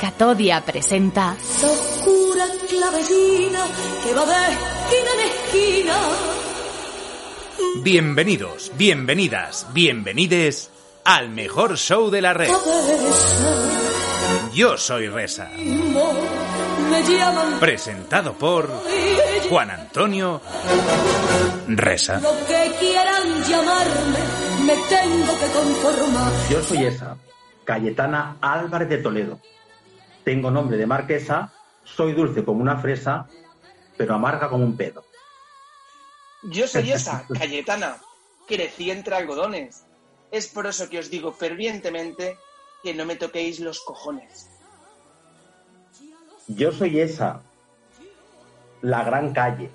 Catodia presenta oscura clavellina que va de esquina en esquina. Bienvenidos, bienvenidas, bienvenides al mejor show de la red. Yo soy llaman Presentado por Juan Antonio Resa. lo que quieran llamarme, me tengo que conformar. Yo soy esa, Cayetana Álvarez de Toledo. Tengo nombre de marquesa, soy dulce como una fresa, pero amarga como un pedo. Yo soy esa, Cayetana. Crecí entre algodones. Es por eso que os digo fervientemente que no me toquéis los cojones. Yo soy esa, la gran calle.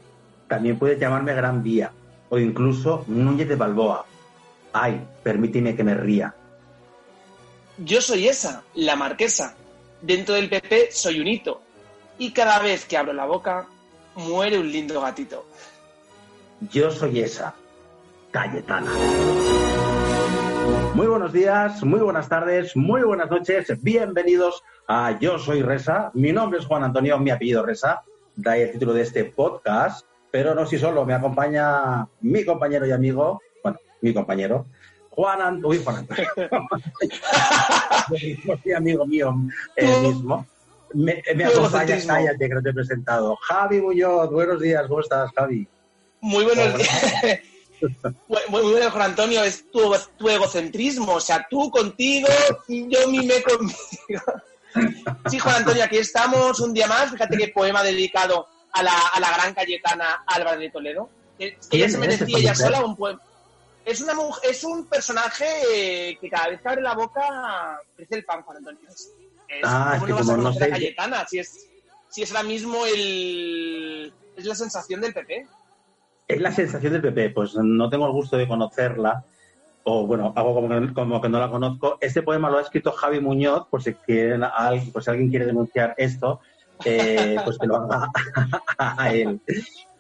También puedes llamarme Gran Vía o incluso Núñez de Balboa. Ay, permíteme que me ría. Yo soy esa, la marquesa. Dentro del PP soy un hito. Y cada vez que abro la boca, muere un lindo gatito. Yo soy esa, Cayetana. Muy buenos días, muy buenas tardes, muy buenas noches. Bienvenidos a Yo Soy Resa. Mi nombre es Juan Antonio, mi apellido Resa. Da el título de este podcast. Pero no soy solo, me acompaña mi compañero y amigo, mi compañero, Juan Antonio. Uy, Juan Antonio. mi amigo mío el mismo. Me, me acompaña, cállate que no te he presentado. Javi Muñoz, buenos días, ¿cómo estás, Javi? Muy buenos días. Muy, muy bueno, Juan Antonio, es tu, tu egocentrismo. O sea, tú contigo y yo mimé conmigo. Sí, Juan Antonio, aquí estamos un día más. Fíjate qué poema dedicado a la, a la gran Cayetana Álvarez de Toledo. Que, que ella ¿Quién se merecía ella sola un poema. Es, una mujer, es un personaje eh, que cada vez que abre la boca crece el pan, Juan Antonio. Es, Ah, es ¿Cómo que como no sé- Cayetana? Si es, si es ahora mismo el, es la sensación del PP. Es la sensación del PP, pues no tengo el gusto de conocerla, o bueno, hago como que, como que no la conozco. Este poema lo ha escrito Javi Muñoz, por si, quieren, por si alguien quiere denunciar esto, eh, pues que lo haga a él.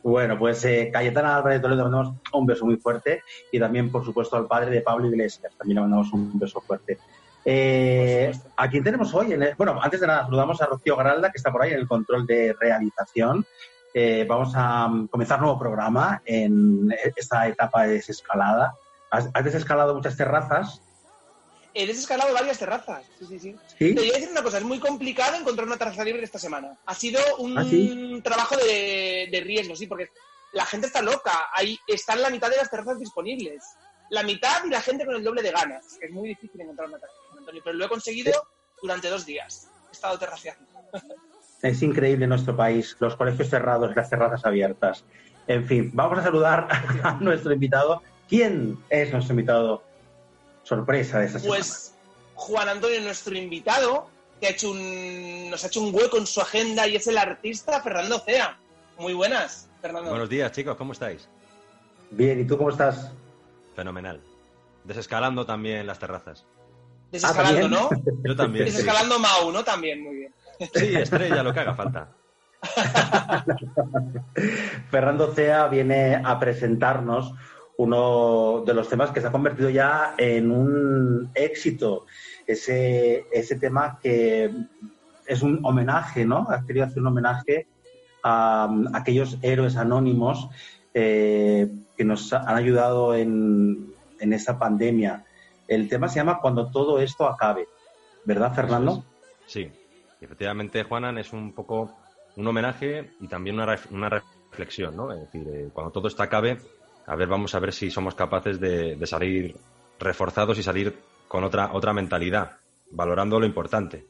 Bueno, pues eh, Cayetana Álvarez de Toledo le mandamos un beso muy fuerte y también, por supuesto, al padre de Pablo Iglesias, también le mandamos un beso fuerte. Eh, ¿A quién tenemos hoy? En el- bueno, antes de nada, saludamos a Rocío Garalda, que está por ahí en el control de realización. Eh, vamos a mm, comenzar nuevo programa en esta etapa de desescalada. ¿Has, has desescalado muchas terrazas? He desescalado varias terrazas. Sí, sí, sí. ¿Sí? Te voy a decir una cosa, es muy complicado encontrar una terraza libre esta semana. Ha sido un ¿Ah, sí? trabajo de, de riesgo, sí, porque la gente está loca. Ahí están la mitad de las terrazas disponibles. La mitad y la gente con el doble de ganas. Es muy difícil encontrar una terraza, Antonio, pero lo he conseguido durante dos días. He estado terraceando. Es increíble nuestro país, los colegios cerrados, las terrazas abiertas. En fin, vamos a saludar a nuestro invitado. ¿Quién es nuestro invitado? Sorpresa de esta semana. Pues Juan Antonio, nuestro invitado, que ha hecho un, nos ha hecho un hueco en su agenda y es el artista Fernando Cea. Muy buenas, Fernando. Buenos días, chicos, ¿cómo estáis? Bien, ¿y tú cómo estás? Fenomenal. Desescalando también las terrazas. Desescalando, Ah, ¿también? ¿no? Yo también. sí. Desescalando Mau, ¿no? También, muy bien. Sí, estrella, lo que haga falta. Fernando Cea viene a presentarnos uno de los temas que se ha convertido ya en un éxito. Ese, ese tema que es un homenaje, ¿no? Ha querido hacer un homenaje a, aquellos héroes anónimos eh, que nos han ayudado en, en esta pandemia. El tema se llama Cuando todo esto acabe. ¿Verdad, Fernando? Sí, efectivamente, Juanan, es un poco un homenaje y también una reflexión, ¿no? Es decir, eh, cuando todo esto acabe, a ver, vamos a ver si somos capaces de, de salir reforzados y salir con otra, otra mentalidad, valorando lo importante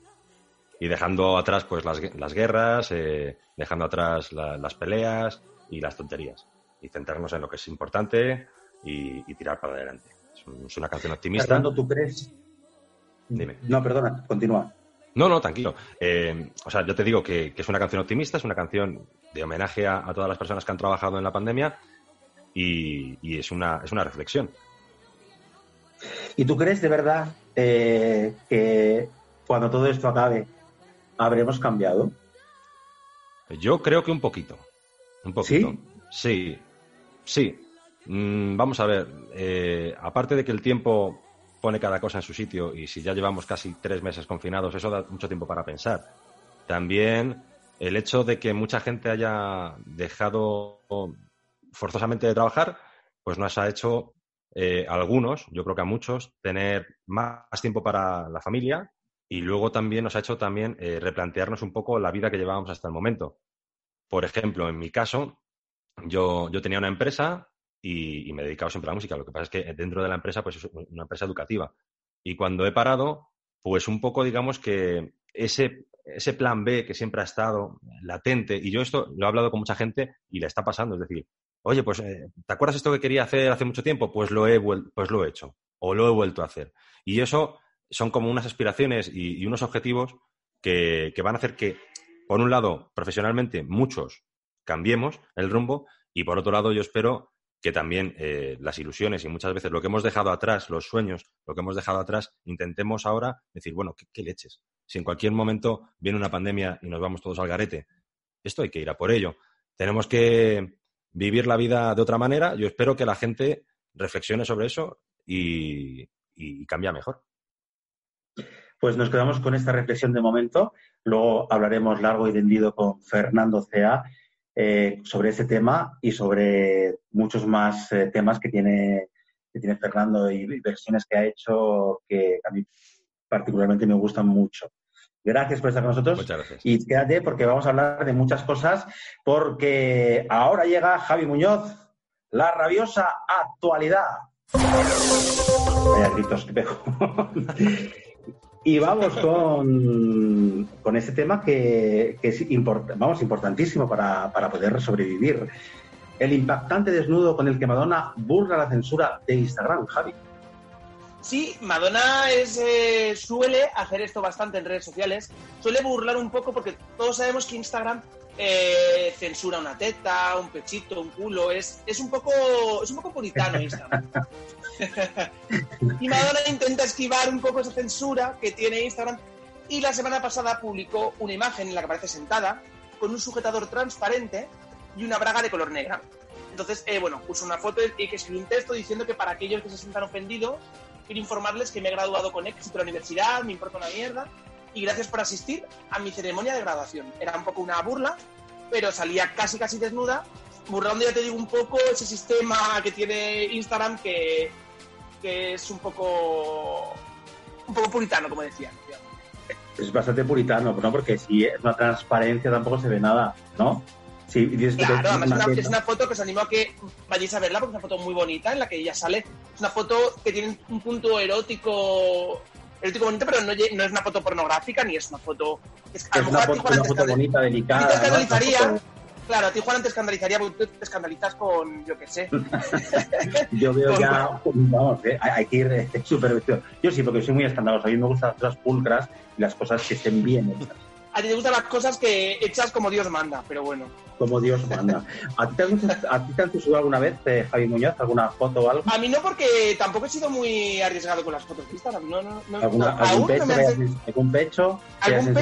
y dejando atrás pues las, las guerras, eh, dejando atrás la- las peleas y las tonterías y centrarnos en lo que es importante y, y tirar para adelante. Es una canción optimista. Fernando, ¿tú crees? Dime. No, perdona, continúa. No, no, tranquilo. Eh, o sea, yo te digo que, que es una canción optimista, es una canción de homenaje a, a todas las personas que han trabajado en la pandemia y, y es, una, es una reflexión. ¿Y tú crees de verdad eh, que cuando todo esto acabe habremos cambiado? Yo creo que un poquito. Un poquito. Sí, sí. Mm, vamos a ver. eh, aparte de que el tiempo pone cada cosa en su sitio y si ya llevamos casi tres meses confinados, eso da mucho tiempo para pensar. También el hecho de que mucha gente haya dejado forzosamente de trabajar, pues nos ha hecho eh, a algunos, yo creo que a muchos, tener más tiempo para la familia y luego también nos ha hecho también eh, replantearnos un poco la vida que llevábamos hasta el momento. Por ejemplo, en mi caso, yo, yo tenía una empresa y, y me he dedicado siempre a la música. Lo que pasa es que dentro de la empresa, pues es una empresa educativa. Y cuando he parado, pues un poco, digamos que ese, ese plan B que siempre ha estado latente, y yo esto lo he hablado con mucha gente y le está pasando, es decir, oye, pues, eh, ¿te acuerdas esto que quería hacer hace mucho tiempo? Pues lo he, pues lo he hecho, o lo he vuelto a hacer. Y eso son como unas aspiraciones y, y unos objetivos que, que van a hacer que, por un lado, profesionalmente, muchos cambiemos el rumbo, y por otro lado, yo espero que también eh, las ilusiones y muchas veces lo que hemos dejado atrás, los sueños, lo que hemos dejado atrás, intentemos ahora decir, bueno, ¿qué, qué leches? Si en cualquier momento viene una pandemia y nos vamos todos al garete, esto hay que ir a por ello. Tenemos que vivir la vida de otra manera. Yo espero que la gente reflexione sobre eso y, y, cambie mejor. Pues nos quedamos con esta reflexión de momento. Luego hablaremos largo y tendido con Fernando Cea eh, sobre ese tema y sobre muchos más eh, temas que tiene, que tiene Fernando y versiones que ha hecho que a mí particularmente me gustan mucho. Gracias por estar con nosotros. Muchas gracias. Y quédate porque vamos a hablar de muchas cosas, porque ahora llega Javi Muñoz, la rabiosa actualidad. Vaya gritos que pego. y vamos con, con este tema que, que es import- vamos, importantísimo para, para poder sobrevivir. El impactante desnudo con el que Madonna burla la censura de Instagram, Javi. Sí, Madonna es, eh, suele hacer esto bastante en redes sociales. Suele burlar un poco porque todos sabemos que Instagram eh, censura una teta, un pechito, un culo. Es, es, un, poco, es un poco puritano Instagram. y Madonna intenta esquivar un poco esa censura que tiene Instagram. Y la semana pasada publicó una imagen en la que aparece sentada con un sujetador transparente y una braga de color negra. Entonces, eh, bueno, puso una foto y que escribió un texto diciendo que para aquellos que se sientan ofendidos, quiero informarles que me he graduado con éxito de la universidad, me importa una mierda, y gracias por asistir a mi ceremonia de graduación. Era un poco una burla, pero salía casi casi desnuda, burlando ya te digo un poco ese sistema que tiene Instagram que, que es un poco un poco puritano, como decía. Es bastante puritano, ¿no? Porque si es una transparencia tampoco se ve nada, ¿no? Sí, Claro, además es una, es una foto que os animo a que vayáis a verla porque es una foto muy bonita en la que ella sale. Es una foto que tiene un punto erótico, erótico bonito, pero no, no es una foto pornográfica ni es una foto. Es, a Es una foto, una foto bonita, delicada. te escandalizaría. Claro, a ti Juan te escandalizaría porque te escandalizas con, yo qué sé. Yo veo Con- ya, vamos, eh, hay que ir eh, súper vestido. Yo sí, porque soy muy escandaloso. A mí me gustan las cosas pulcras y las cosas que estén bien hechas, A ti te gustan las cosas que hechas como Dios manda, pero bueno. como Dios manda. ¿A ti te, han- a ti te han censurado alguna vez, eh, Javi Muñoz, alguna foto o algo? A mí no, porque tampoco he sido muy arriesgado con las fotos de Instagram. No, no, no, ¿Alguna, no, algún, aún pecho no hayas- ¿Algún pecho Algún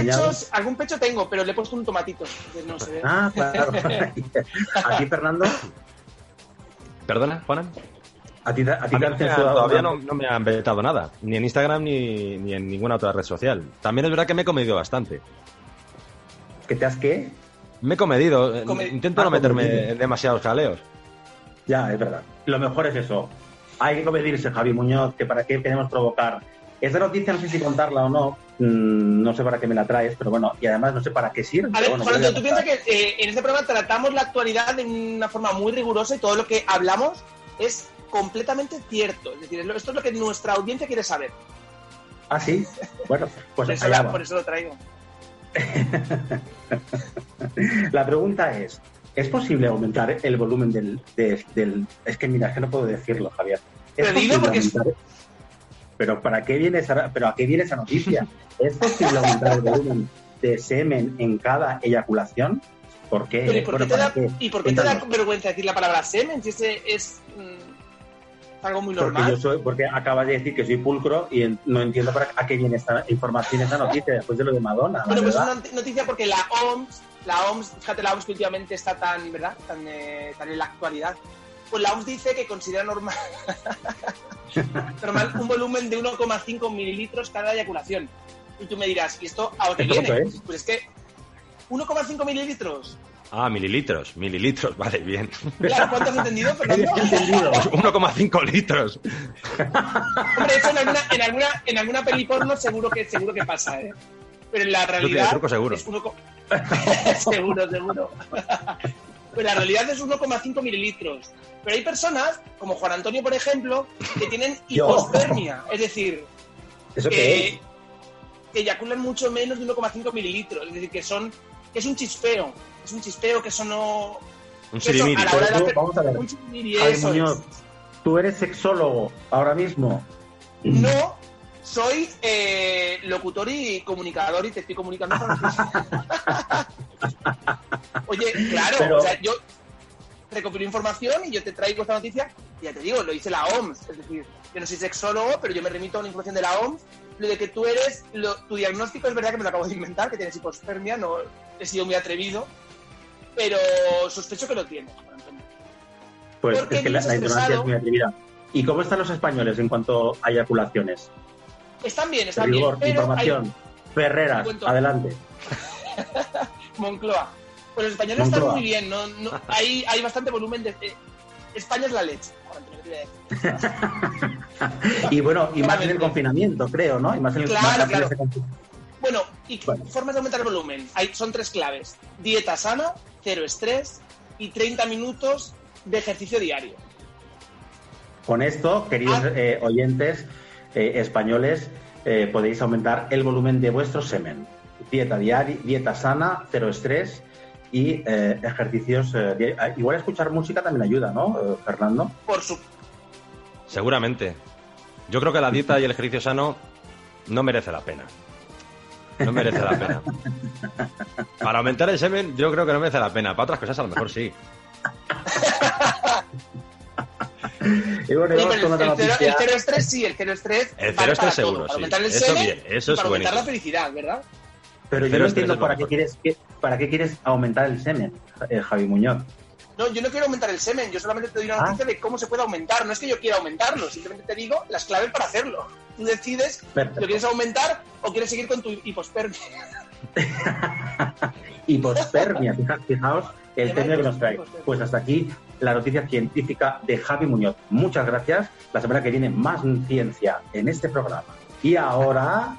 algún tengo, pero le he puesto un tomatito. no se ve. Ah, claro. ¿A ti, Fernando? ¿Perdona, Juanan? ¿A ti, te- a ti A te han censurado todavía no, no me han vetado nada, ni en Instagram ni, ni en ninguna otra red social. También es verdad que me he comedido bastante. ¿Que te has qué? Me he comedido, eh, Come- intento Ah, no meterme comedido. en demasiados jaleos. Ya, es verdad. Lo mejor es eso. Hay que comedirse, Javi Muñoz, que para qué queremos provocar. Esta noticia no sé si contarla o no. Mm, no sé para qué me la traes, pero bueno, y además no sé para qué sirve. A ver, bueno, Juan tú piensas que eh, en este programa tratamos la actualidad de una forma muy rigurosa y todo lo que hablamos es completamente cierto. Es decir, esto es lo que nuestra audiencia quiere saber. Ah, sí. Bueno, pues Por eso, allá va. por eso lo traigo. La pregunta es, ¿es posible aumentar el volumen del, de- del... Es que mira, es que no puedo decirlo, Javier. ¿Es Pero dilo posible porque aumentar- Pero ¿para qué viene esa, pero a qué viene esa noticia? ¿Es posible aumentar el volumen de semen en cada eyaculación? ¿Por qué? Pero ¿y por qué Bueno, te ¿para da, qué? ¿y por qué te da Cuéntanos. vergüenza decir la palabra semen? Si ese es mm, algo muy Porque normal. yo soy, porque acabas de decir que soy pulcro y no entiendo para a qué viene esta información, esta noticia después de lo de Madonna. Bueno, pues es una not- noticia porque la OMS, la OMS, fíjate, la OMS que últimamente está tan, ¿verdad? Tan, eh, tan en la actualidad. Pues la OMS dice que considera normal, normal un volumen de 1,5 mililitros cada eyaculación. Y tú me dirás, ¿y esto a ¿Esto viene? es? Pues es que 1,5 mililitros. Ah, mililitros, mililitros, vale, bien. ¿cuánto has entendido, Fernando? He entendido. 1,5 litros. Hombre, eso en alguna, en alguna, en alguna peli porno seguro que, seguro que pasa, ¿eh? Pero en la realidad. truco seguro. Es uno seguro, seguro. Pero la realidad es 1,5 mililitros. Pero hay personas, como Juan Antonio, por ejemplo, que tienen hipospermia. Es decir, ¿Eso qué que, es? que eyaculan mucho menos de 1,5 mililitros. Es decir, que son. que es un chispeo. Es un chispeo que eso no. Un sirimiri. a la hora de Pero tú, hacer- vamos a ver. un chirimiri, Javi eso es. Muñoz, tú eres sexólogo ahora mismo. No, soy eh, locutor y comunicador y te estoy comunicando. Oye, claro, Pero- o sea, yo recopilo información y yo te traigo esta noticia, y ya te digo, lo dice la OMS, es decir, yo no soy sexólogo, pero yo me remito a una información de la OMS, lo de que tú eres, lo- tu diagnóstico es verdad que me lo acabo de inventar, que tienes hipospermia, no he sido muy atrevido, pero sospecho que lo Antonio. Pues Porque es que la, la ignorancia es muy atrevida. ¿Y cómo están los españoles en cuanto a eyaculaciones? Están bien, están bien, Rigor, hay, información. Ferreras, adelante. Moncloa. Pues los españoles están muy bien, ¿no? no- hay, hay bastante volumen de... eh, España es la leche. Y bueno, y más en el confinamiento, creo, ¿no? Y más en el Claro, más claro. Bueno, y Vale. formas de aumentar el volumen. Hay, son tres claves. Dieta sana, cero estrés y 30 minutos de ejercicio diario. Con esto, queridos Ah. eh, oyentes eh, españoles, eh, podéis aumentar el volumen de vuestro semen. Dieta diaria, dieta sana, cero estrés y eh, ejercicios. eh, ah, igual escuchar música también ayuda, ¿no, Fernando? Por su... Seguramente. Yo creo que la dieta y el ejercicio sano no merece la pena. No merece la pena. Para aumentar el semen, yo creo que no merece la pena. Para otras cosas, a lo mejor sí. Y bueno, y Sí, vamos pero con el, otra el cero, el cero estrés sí, el cero estrés El vale cero estrés seguro, todo, para sí. aumentar el Eso semen bien, eso y es para aumentar la felicidad, ¿verdad? Pero yo no entiendo para qué, quieres, para qué quieres aumentar el semen, eh, Javi Muñoz. No, yo no quiero aumentar el semen, yo solamente te doy una Ah. noticia de cómo se puede aumentar. No es que yo quiera aumentarlo, simplemente te digo las claves para hacerlo. Tú decides Perfecto. ¿Lo quieres aumentar o quieres seguir con tu hipospermia? Hipospermia, fija- fijaos el término que nos trae. Pues hasta aquí la noticia científica de Javi Muñoz. Muchas gracias. La semana que viene más ciencia en este programa. Y ahora,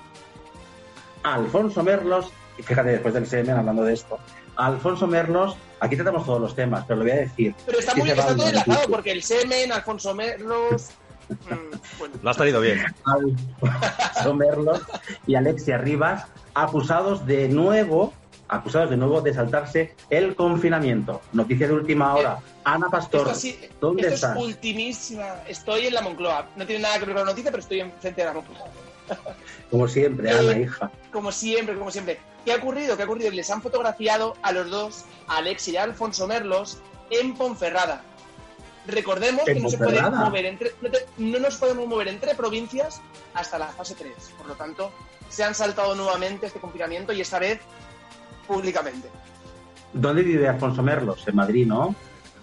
Alfonso Merlos, y fíjate después del semen hablando de esto, Alfonso Merlos, aquí tratamos todos los temas, pero lo voy a decir. Pero está muy está todo enlazado porque el semen, Alfonso Merlos. mm, bueno, Lo has traído bien. Alfonso Merlos y Alexia Rivas, acusados de nuevo, acusados de nuevo de saltarse el confinamiento. Noticia de última hora. Ana Pastor, esto, sí, ¿dónde esto estás? es ultimísima. Estoy en la Moncloa. No tiene nada que ver con la noticia, pero estoy enfrente de la Moncloa. Como siempre, Eh, Ana, hija. Como siempre, como siempre. ¿Qué ha ocurrido? ¿Qué ha ocurrido? Les han fotografiado a los dos, a Alex y a Alfonso Merlos, en Ponferrada. Recordemos ¿En que no se puede Ponferrada? mover entre, no, te- no nos podemos mover entre provincias hasta la fase 3. Por lo tanto, se han saltado nuevamente este confinamiento y esta vez públicamente. ¿Dónde vive Alfonso Merlos? En Madrid, ¿no?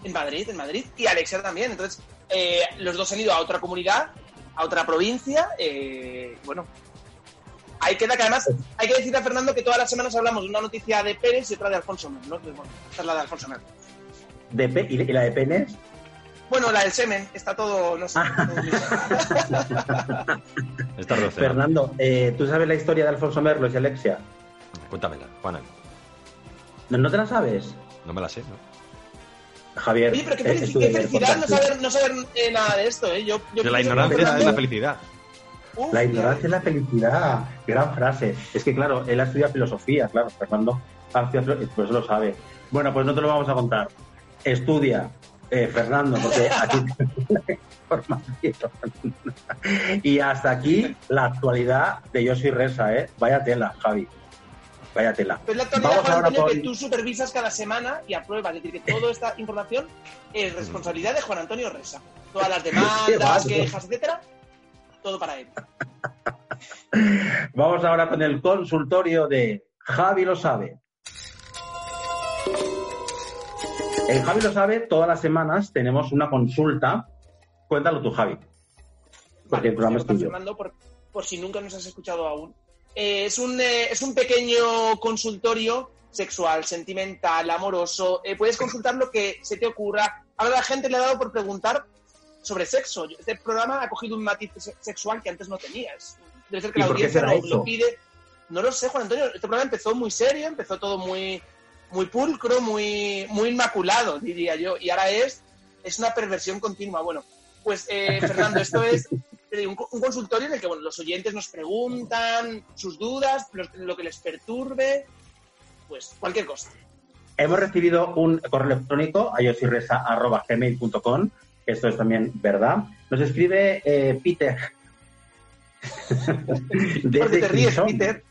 En Madrid, en Madrid. Y Alexia también. Entonces, eh, los dos han ido a otra comunidad, a otra provincia. eh, bueno, ahí queda que además hay que decir a Fernando que todas las semanas hablamos de una noticia de Pérez y otra de Alfonso Mer, ¿no? Entonces, bueno, esta es la de Alfonso Mer. De Pe- ¿Y la de Penes? Bueno, la del semen, está todo, no sé. Está. Fernando, eh, ¿tú sabes la historia de Alfonso Merlos y Alexia? Cuéntamela, Juana. ¿No, no te la sabes? No me la sé, ¿no? Javier. Oye, pero qué, eh, felici- qué felicidad no saber, no saber eh, nada de esto, ¿eh? Yo, yo la ignorancia es la felicidad. Uf, La ignorancia es la felicidad. Gran frase. Es que, claro, él ha estudiado filosofía, claro, Fernando. ha estudiado eso lo sabe. Bueno, pues no te lo vamos a contar. Estudia, eh, Fernando, porque aquí información. y hasta aquí la actualidad de Yo soy Resa, ¿eh? Vaya tela, Javi. Vaya tela. Pues la actualidad, Vamos Juan ahora Antonio, con- que tú supervisas cada semana y apruebas. Es decir, que toda esta información es responsabilidad de Juan Antonio Resa. Todas las demandas, quejas, etcétera, todo para él. Vamos ahora con el consultorio de Javi lo sabe. En Javi lo sabe, todas las semanas tenemos una consulta. Cuéntalo tú, Javi. Porque Vale, el pues programa te es tuyo. Por, por si nunca nos has escuchado aún. Eh, es, un, eh, es un pequeño consultorio sexual, sentimental, amoroso. Eh, puedes consultar lo que se te ocurra. Ahora la gente le ha dado por preguntar sobre sexo. Este programa ha cogido un matiz se- sexual que antes no tenías. Debe ser que ¿Y la audiencia lo, lo pide. No lo sé, Juan Antonio. Este programa empezó muy serio, empezó todo muy, muy pulcro, muy, muy inmaculado, diría yo. Y ahora es, es una perversión continua. Bueno, pues eh, Fernando, esto es un, co- un consultorio en el que bueno, los oyentes nos preguntan sus dudas, lo, lo que les perturbe, pues cualquier cosa. Hemos recibido un correo electrónico a yosirresa.gmail.com, que esto es también verdad. Nos escribe eh, Peter. Porque te ríes, Chinchón. Peter.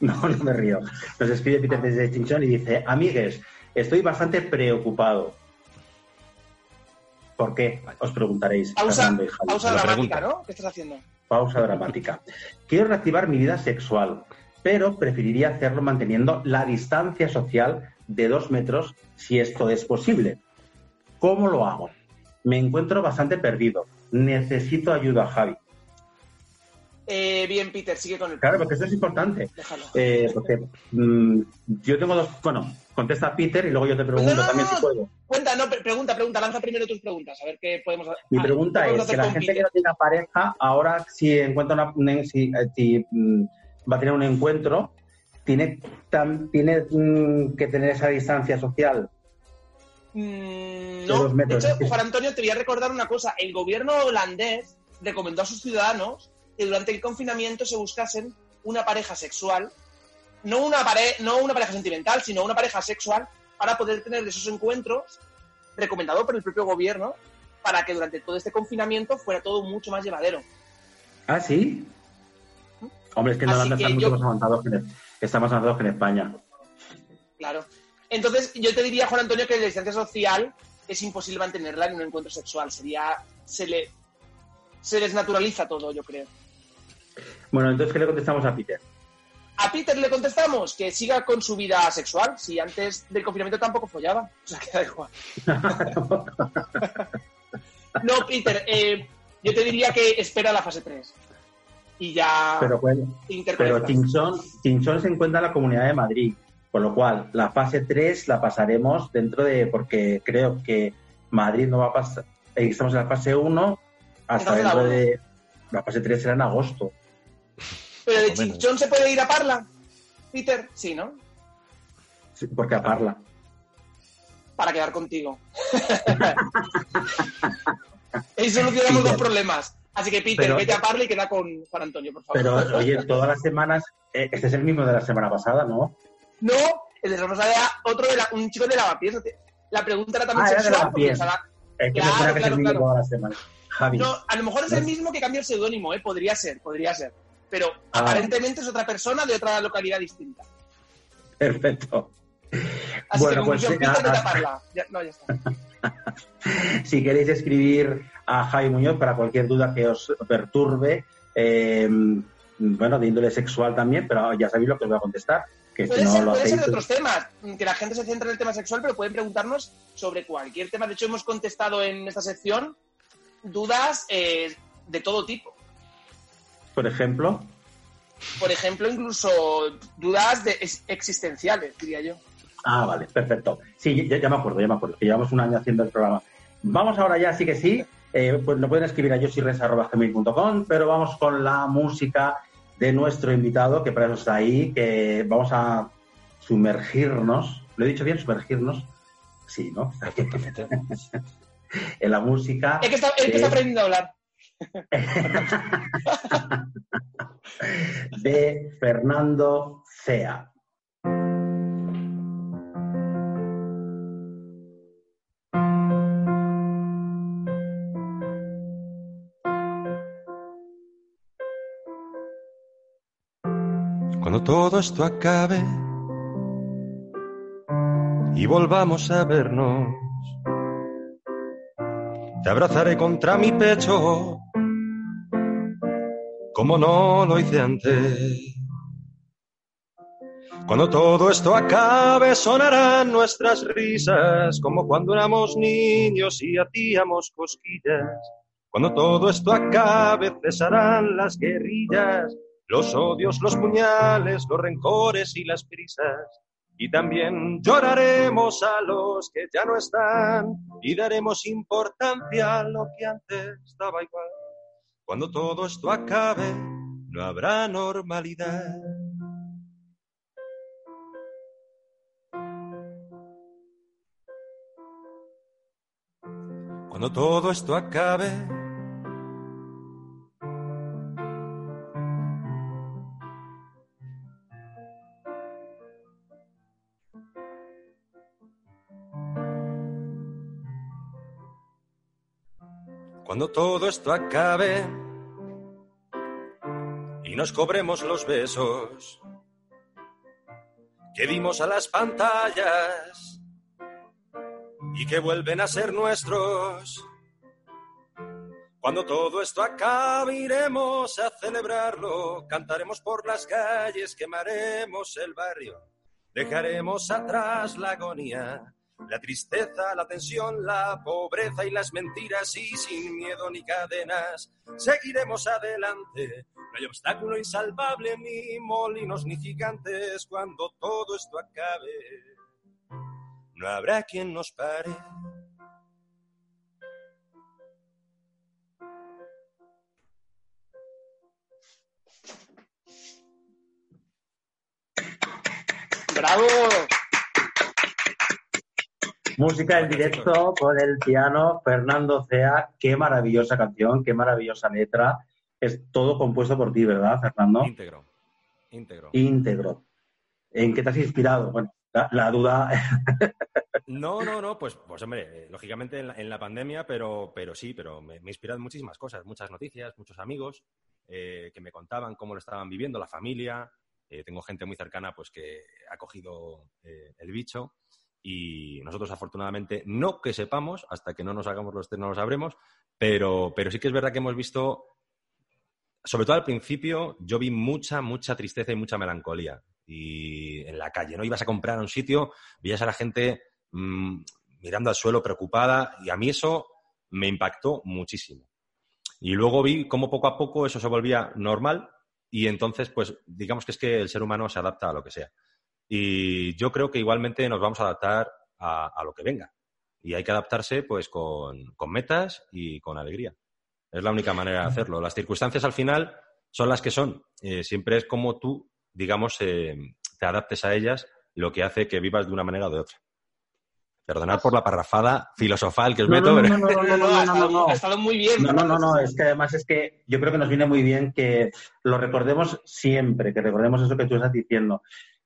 No, no me río. Nos escribe Peter desde Chinchón y dice, amigues, estoy bastante preocupado. ¿Por qué? Os preguntaréis. Pausa, Fernando y Javi. pausa dramática. ¿no? ¿Qué estás haciendo? Pausa dramática. Quiero reactivar mi vida sexual, pero preferiría hacerlo manteniendo la distancia social de dos metros si esto es posible. ¿Cómo lo hago? Me encuentro bastante perdido. Necesito ayuda, Javi. Eh, bien, Peter, sigue con el Claro, porque esto es importante. Déjalo. Eh, porque mm, yo tengo dos. Bueno, contesta Peter y luego yo te pregunto No, no, también no, si puedo. Cuenta, no, pre- pregunta, pregunta, lanza primero tus preguntas, a ver qué podemos hacer. Mi Ah, pregunta ¿qué podemos es: que la gente que no tenga pareja, ahora si encuentra una, un- si, eh, si, mm, va a tener un encuentro, tiene, tan- tiene mm, que tener esa distancia social. Mm, no, de hecho, Juan Antonio, te voy a recordar una cosa. El gobierno holandés recomendó a sus ciudadanos que durante el confinamiento se buscasen una pareja sexual, no una, pare- no una pareja sentimental, sino una pareja sexual para poder tener esos encuentros, recomendado por el propio gobierno, para que durante todo este confinamiento fuera todo mucho más llevadero. ¿Ah, sí? Hombre, es que en Holanda están yo- mucho más avanzados que en, está más avanzados que en España. Claro. Entonces, yo te diría, Juan Antonio, que la distancia social es imposible mantenerla en un encuentro sexual. Sería. Se le. Se desnaturaliza todo, yo creo. Bueno, entonces, ¿qué le contestamos a Peter? A Peter le contestamos que siga con su vida sexual, si antes del confinamiento tampoco follaba. O sea, que da igual. No, Peter, eh, yo te diría que espera la fase 3. Y ya Pero, bueno, pero. Chinchón, Chinchón se encuentra en la Comunidad de Madrid, con lo cual la fase 3 la pasaremos dentro de, porque creo que Madrid no va a pasar, eh, estamos en la fase 1 hasta dentro de, la fase 3 será en agosto. Pero de. Chinchón se puede ir a Parla. Peter, sí, ¿no? Sí, porque a Parla. para quedar contigo. y solucionamos Peter. dos problemas. Así que, Peter, Pero- vete a Parla y queda con Juan Antonio, por favor. Pero, oye, todas las semanas, eh, este es el mismo de la semana pasada, ¿no? No, el de Rosada era otro de la- un chico de lavapiés. La pregunta era también Ah, era de sexual. porque Lavapiés. pensaba- Es que Claro, me suena que es claro, el mismo claro. todas las semanas. Javi. No, a lo mejor es el mismo que cambió el seudónimo, ¿eh? Podría ser, podría ser. Pero Ah. aparentemente es otra persona de otra localidad distinta. Perfecto. Así Bueno, que, pues, vete a ah. Parla. Ya- no, ya está. Si queréis escribir a Javi Muñoz para cualquier duda que os perturbe, eh, bueno, de índole sexual también, pero ya sabéis lo que os voy a contestar. Que si Puede, no ser, lo puede ser hacéis, de otros temas, que la gente se centra en el tema sexual, pero pueden preguntarnos sobre cualquier tema. De hecho, hemos contestado en esta sección dudas eh, de todo tipo. Por ejemplo, Por ejemplo, incluso dudas de ex- existenciales, diría yo. Ah, vale, perfecto. Sí, ya, ya me acuerdo, ya me acuerdo, que llevamos un año haciendo el programa. Vamos ahora ya, sí que sí, eh, pues lo pueden escribir a yosirres.gmail.com, pero vamos con la música de nuestro invitado, que para eso está ahí, que vamos a sumergirnos, ¿lo he dicho bien, sumergirnos? Sí, ¿no? en la música Es que está, es que está aprendiendo a hablar de Fernando Cea. Cuando todo esto acabe y volvamos a vernos, te abrazaré contra mi pecho como no lo hice antes. Cuando todo esto acabe sonarán nuestras risas, como cuando éramos niños y hacíamos cosquillas. Cuando todo esto acabe cesarán las guerrillas, los odios, los puñales, los rencores y las prisas. Y también lloraremos a los que ya no están y daremos importancia a lo que antes estaba igual. Cuando todo esto acabe, no habrá normalidad. Cuando todo esto acabe, Cuando todo esto acabe y nos cobremos los besos que dimos a las pantallas y que vuelven a ser nuestros. Cuando todo esto acabe iremos a celebrarlo, cantaremos por las calles, quemaremos el barrio, dejaremos atrás la agonía, la tristeza, la tensión, la pobreza y las mentiras y sin miedo ni cadenas, seguiremos adelante. No hay obstáculo insalvable, ni molinos ni gigantes cuando todo esto acabe no habrá quien nos pare. ¡Bravo! Música en directo con el piano Fernando Cea. Qué maravillosa canción, qué maravillosa letra. Es todo compuesto por ti, ¿verdad, Fernando? Íntegro. Íntegro. Íntegro. ¿En qué te has inspirado? Bueno, la, la duda. No, no, no, pues, pues hombre, eh, lógicamente en la, en la pandemia, pero, pero sí, pero me, me inspiran muchísimas cosas, muchas noticias, muchos amigos eh, que me contaban cómo lo estaban viviendo, la familia. Eh, tengo gente muy cercana pues que ha cogido eh, el bicho y nosotros afortunadamente no que sepamos, hasta que no nos hagamos los test no lo sabremos, pero, pero sí que es verdad que hemos visto, sobre todo al principio, yo vi mucha, mucha tristeza y mucha melancolía. Y en la calle, ¿no? Ibas a comprar a un sitio, veías a la gente mmm, mirando al suelo preocupada y a mí eso me impactó muchísimo. Y luego vi cómo poco a poco eso se volvía normal y entonces, pues digamos que es que el ser humano se adapta a lo que sea. Y yo creo que igualmente nos vamos a adaptar a, a lo que venga. Y hay que adaptarse pues con, con, metas y con alegría. Es la única manera de hacerlo. Las circunstancias al final son las que son. Eh, siempre es como tú, digamos, eh, te adaptes a ellas, lo que hace que vivas de una manera o de otra. Perdonad por la parrafada filosofal que os meto, no, pero... no, no, no, no, no, no, no, no. Ha estado muy bien. No, no, no, no, es que además es que yo creo que nos viene muy bien que lo recordemos siempre, que recordemos eso que tú estás diciendo.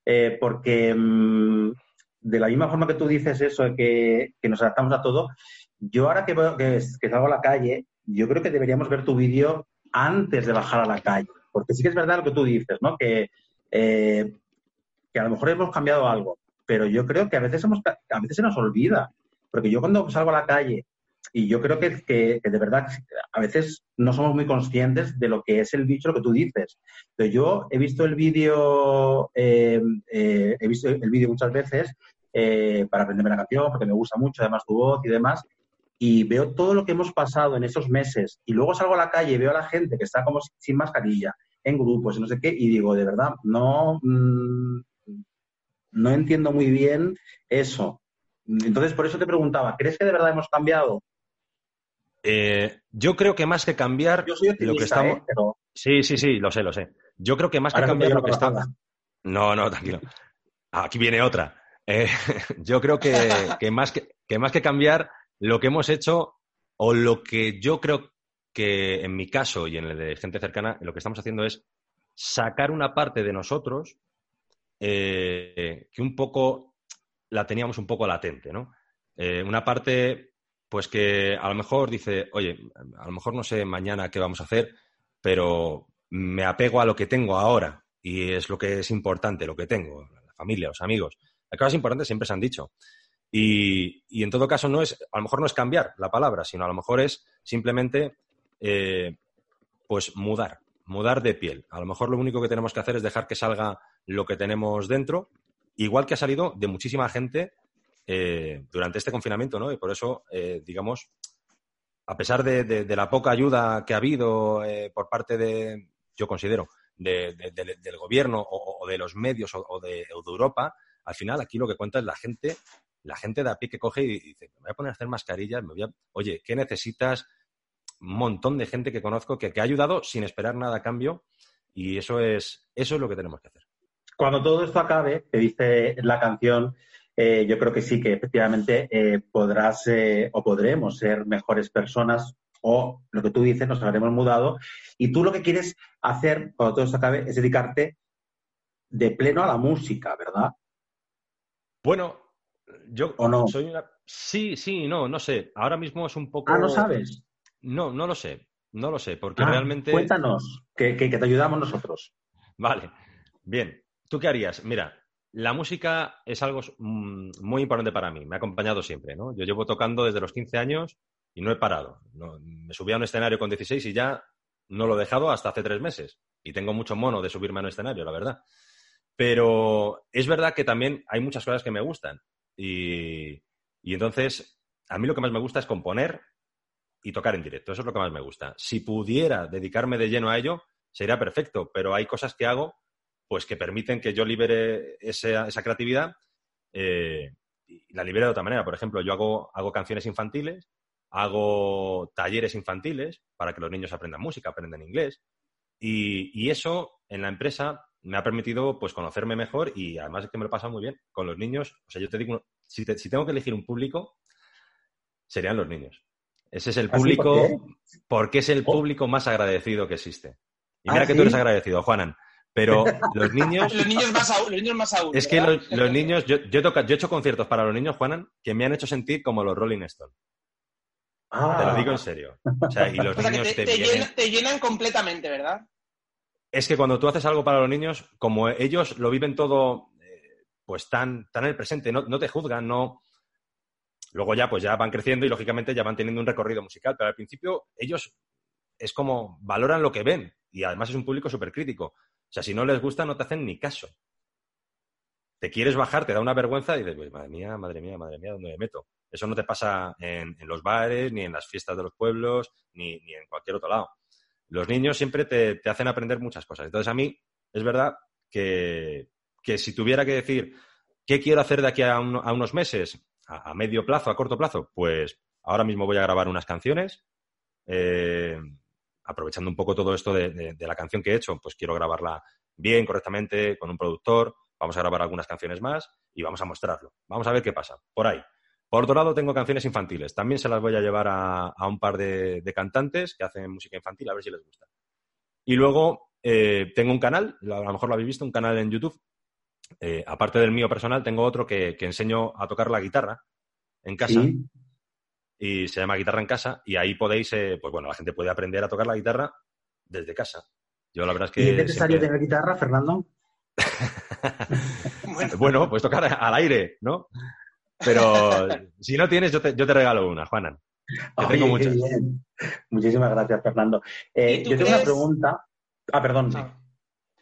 Eh, porque mmm, de la misma forma que tú dices eso, que, que nos adaptamos a todo, yo ahora que salgo a la calle, yo creo que deberíamos ver tu vídeo antes de bajar a la calle. Porque sí que es verdad lo que tú dices, ¿no? Que, eh, que a lo mejor hemos cambiado algo, pero yo creo que a veces, hemos, a veces se nos olvida. Porque yo cuando salgo a la calle y yo creo que, que, de verdad a veces no somos muy conscientes de lo que es el bicho, lo que tú dices. Pero yo he visto el vídeo, eh, eh, he visto el vídeo muchas veces eh, para aprenderme la canción, porque me gusta mucho además tu voz y demás, y veo todo lo que hemos pasado en esos meses, y luego salgo a la calle y veo a la gente que está como sin mascarilla, en grupos, y no sé qué, y digo, de verdad, no, mmm, no entiendo muy bien eso. Entonces, por eso te preguntaba, ¿crees que de verdad hemos cambiado? Eh, yo creo que más que cambiar Yo soy lo que estamos. ¿eh? Pero... Sí, sí, sí, lo sé, lo sé. Yo creo que más que cambiar lo que estamos. No, no, tranquilo. Aquí viene otra. Eh, yo creo que, que, más que, que más que cambiar lo que hemos hecho o lo que yo creo que en mi caso y en el de gente cercana, lo que estamos haciendo es sacar una parte de nosotros eh, que un poco la teníamos un poco latente, ¿no? Eh, una parte, pues que a lo mejor dice, oye, a lo mejor no sé mañana qué vamos a hacer, pero me apego a lo que tengo ahora y es lo que es importante, lo que tengo, la familia, los amigos. Las cosas importantes siempre se han dicho. Y, y, en todo caso, no es, a lo mejor no es cambiar la palabra, sino a lo mejor es simplemente eh, pues mudar, mudar de piel. A lo mejor lo único que tenemos que hacer es dejar que salga lo que tenemos dentro, igual que ha salido de muchísima gente eh, durante este confinamiento, ¿no? Y por eso, eh, digamos, a pesar de, la poca ayuda que ha habido por parte de, yo considero, de, del gobierno o, de los medios o, o, de, Europa, al final aquí lo que cuenta es la gente, la gente de a pie que coge y dice, me voy a poner a hacer mascarillas, me voy a, oye, ¿qué necesitas? Un montón de gente que conozco que, que ha ayudado sin esperar nada a cambio y eso es, eso es lo que tenemos que hacer. Cuando todo esto acabe, te dice la canción, eh, yo creo que sí, que efectivamente eh, podrás eh, o podremos ser mejores personas o lo que tú dices, nos habremos mudado y tú lo que quieres hacer cuando todo esto acabe es dedicarte de pleno a la música, ¿verdad? Bueno, yo ¿O no? soy una... Sí, sí, no, no sé. Ahora mismo es un poco... Ah, ¿no sabes? No, no lo sé. No lo sé, porque ah, realmente... Cuéntanos, que, que, que te ayudamos nosotros. Vale, bien. ¿Tú qué harías? Mira, la música es algo muy importante para mí, me ha acompañado siempre, ¿no? Yo llevo tocando desde los 15 años y no he parado. Me subí a un escenario con 16 y ya no lo he dejado hasta hace tres meses. Y tengo mucho mono de subirme a un escenario, la verdad. Pero es verdad que también hay muchas cosas que me gustan. Y entonces, a mí lo que más me gusta es componer y tocar en directo. Eso es lo que más me gusta. Si pudiera dedicarme de lleno a ello, sería perfecto. Pero hay cosas que hago pues que permiten que yo libere esa, esa creatividad eh, y la libere de otra manera. Por ejemplo, yo hago, hago canciones infantiles, hago talleres infantiles para que los niños aprendan música, aprendan inglés. Y, y, eso en la empresa me ha permitido pues conocerme mejor y además es que me lo he pasado muy bien con los niños. O sea, yo te digo, si, te, si tengo que elegir un público, serían los niños. Ese es el público, ¿Por qué? porque es el público más agradecido que existe. Y mira ¿Ah, que sí? tú eres agradecido, Juanan. Pero los niños. los niños más aún. Los niños más aún es que los, los, niños. Yo, yo, toca, yo, he hecho conciertos para los niños, Juanan, que me han hecho sentir como los Rolling Stones. Ah. Te lo digo en serio. O sea, y los o sea, niños que te, te, te, vienen... llenan, te, llenan, completamente, ¿verdad? Es que cuando tú haces algo para los niños, como ellos lo viven todo, eh, pues tan, tan en el presente, no, no te juzgan, no. Luego ya, pues ya van creciendo y lógicamente ya van teniendo un recorrido musical, pero al principio ellos es como valoran lo que ven y además es un público súper crítico. O sea, si no les gusta, no te hacen ni caso. Te quieres bajar, te da una vergüenza y dices, pues, madre mía, madre mía, madre mía, ¿dónde me meto? Eso no te pasa en, los bares, ni en las fiestas de los pueblos, ni, en cualquier otro lado. Los niños siempre te, hacen aprender muchas cosas. Entonces, a mí es verdad que, que si tuviera que decir qué quiero hacer de aquí a, un, a unos meses, a, a, medio plazo, a corto plazo, pues ahora mismo voy a grabar unas canciones. Eh, aprovechando un poco todo esto de, la canción que he hecho, pues quiero grabarla bien, correctamente, con un productor, vamos a grabar algunas canciones más y vamos a mostrarlo. Vamos a ver qué pasa. Por ahí. Por otro lado, tengo canciones infantiles. También se las voy a llevar a, un par de, de, cantantes que hacen música infantil, a ver si les gusta. Y luego eh, tengo un canal, a lo mejor lo habéis visto, un canal en YouTube. Eh, aparte del mío personal, tengo otro que, que, enseño a tocar la guitarra en casa. ¿Sí? Y se llama Guitarra en Casa y ahí podéis, eh, pues bueno, la gente puede aprender a tocar la guitarra desde casa. Yo la verdad es que... ¿Y es necesario siempre... tener guitarra, Fernando? bueno. bueno, pues tocar al aire, ¿no? Pero si no tienes, yo te, yo te regalo una, Juanan. Oye, tengo muchas. Bien. Muchísimas gracias, Fernando. Eh, yo tengo una pregunta. Ah, perdón. Sí.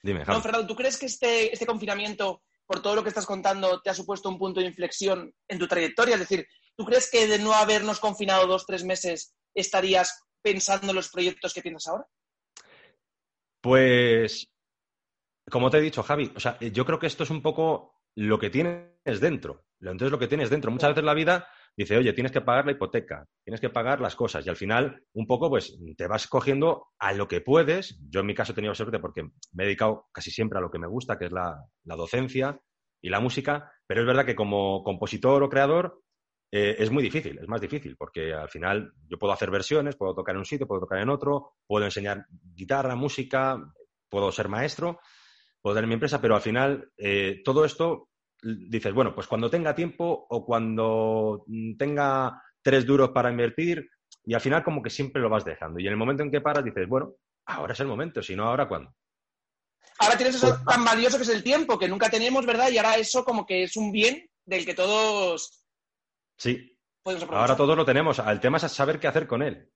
Dime, no, Fernando, ¿tú crees que este, este confinamiento, por todo lo que estás contando, te ha supuesto un punto de inflexión en tu trayectoria? Es decir, ¿Tú crees que de no habernos confinado dos, tres meses estarías pensando en los proyectos que piensas ahora? Pues, como te he dicho, Javi, o sea, yo creo que esto es un poco lo que tienes dentro. Entonces, lo que tienes dentro. Muchas veces la vida dice, oye, tienes que pagar la hipoteca, tienes que pagar las cosas. Y al final, un poco, pues, te vas cogiendo a lo que puedes. Yo en mi caso he tenido suerte porque me he dedicado casi siempre a lo que me gusta, que es la, la docencia y la música. Pero es verdad que como compositor o creador, eh, es muy difícil, es más difícil, porque al final yo puedo hacer versiones, puedo tocar en un sitio, puedo tocar en otro, puedo enseñar guitarra, música, puedo ser maestro, puedo tener mi empresa, pero al final eh, todo esto dices, bueno, pues cuando tenga tiempo o cuando tenga tres duros para invertir, y al final como que siempre lo vas dejando. Y en el momento en que paras dices, bueno, ahora es el momento, si no, ahora cuándo. Ahora tienes eso Pues- tan valioso que es el tiempo, que nunca teníamos, ¿verdad? Y ahora eso como que es un bien del que todos Sí, ahora todos lo tenemos. El tema es saber qué hacer con él.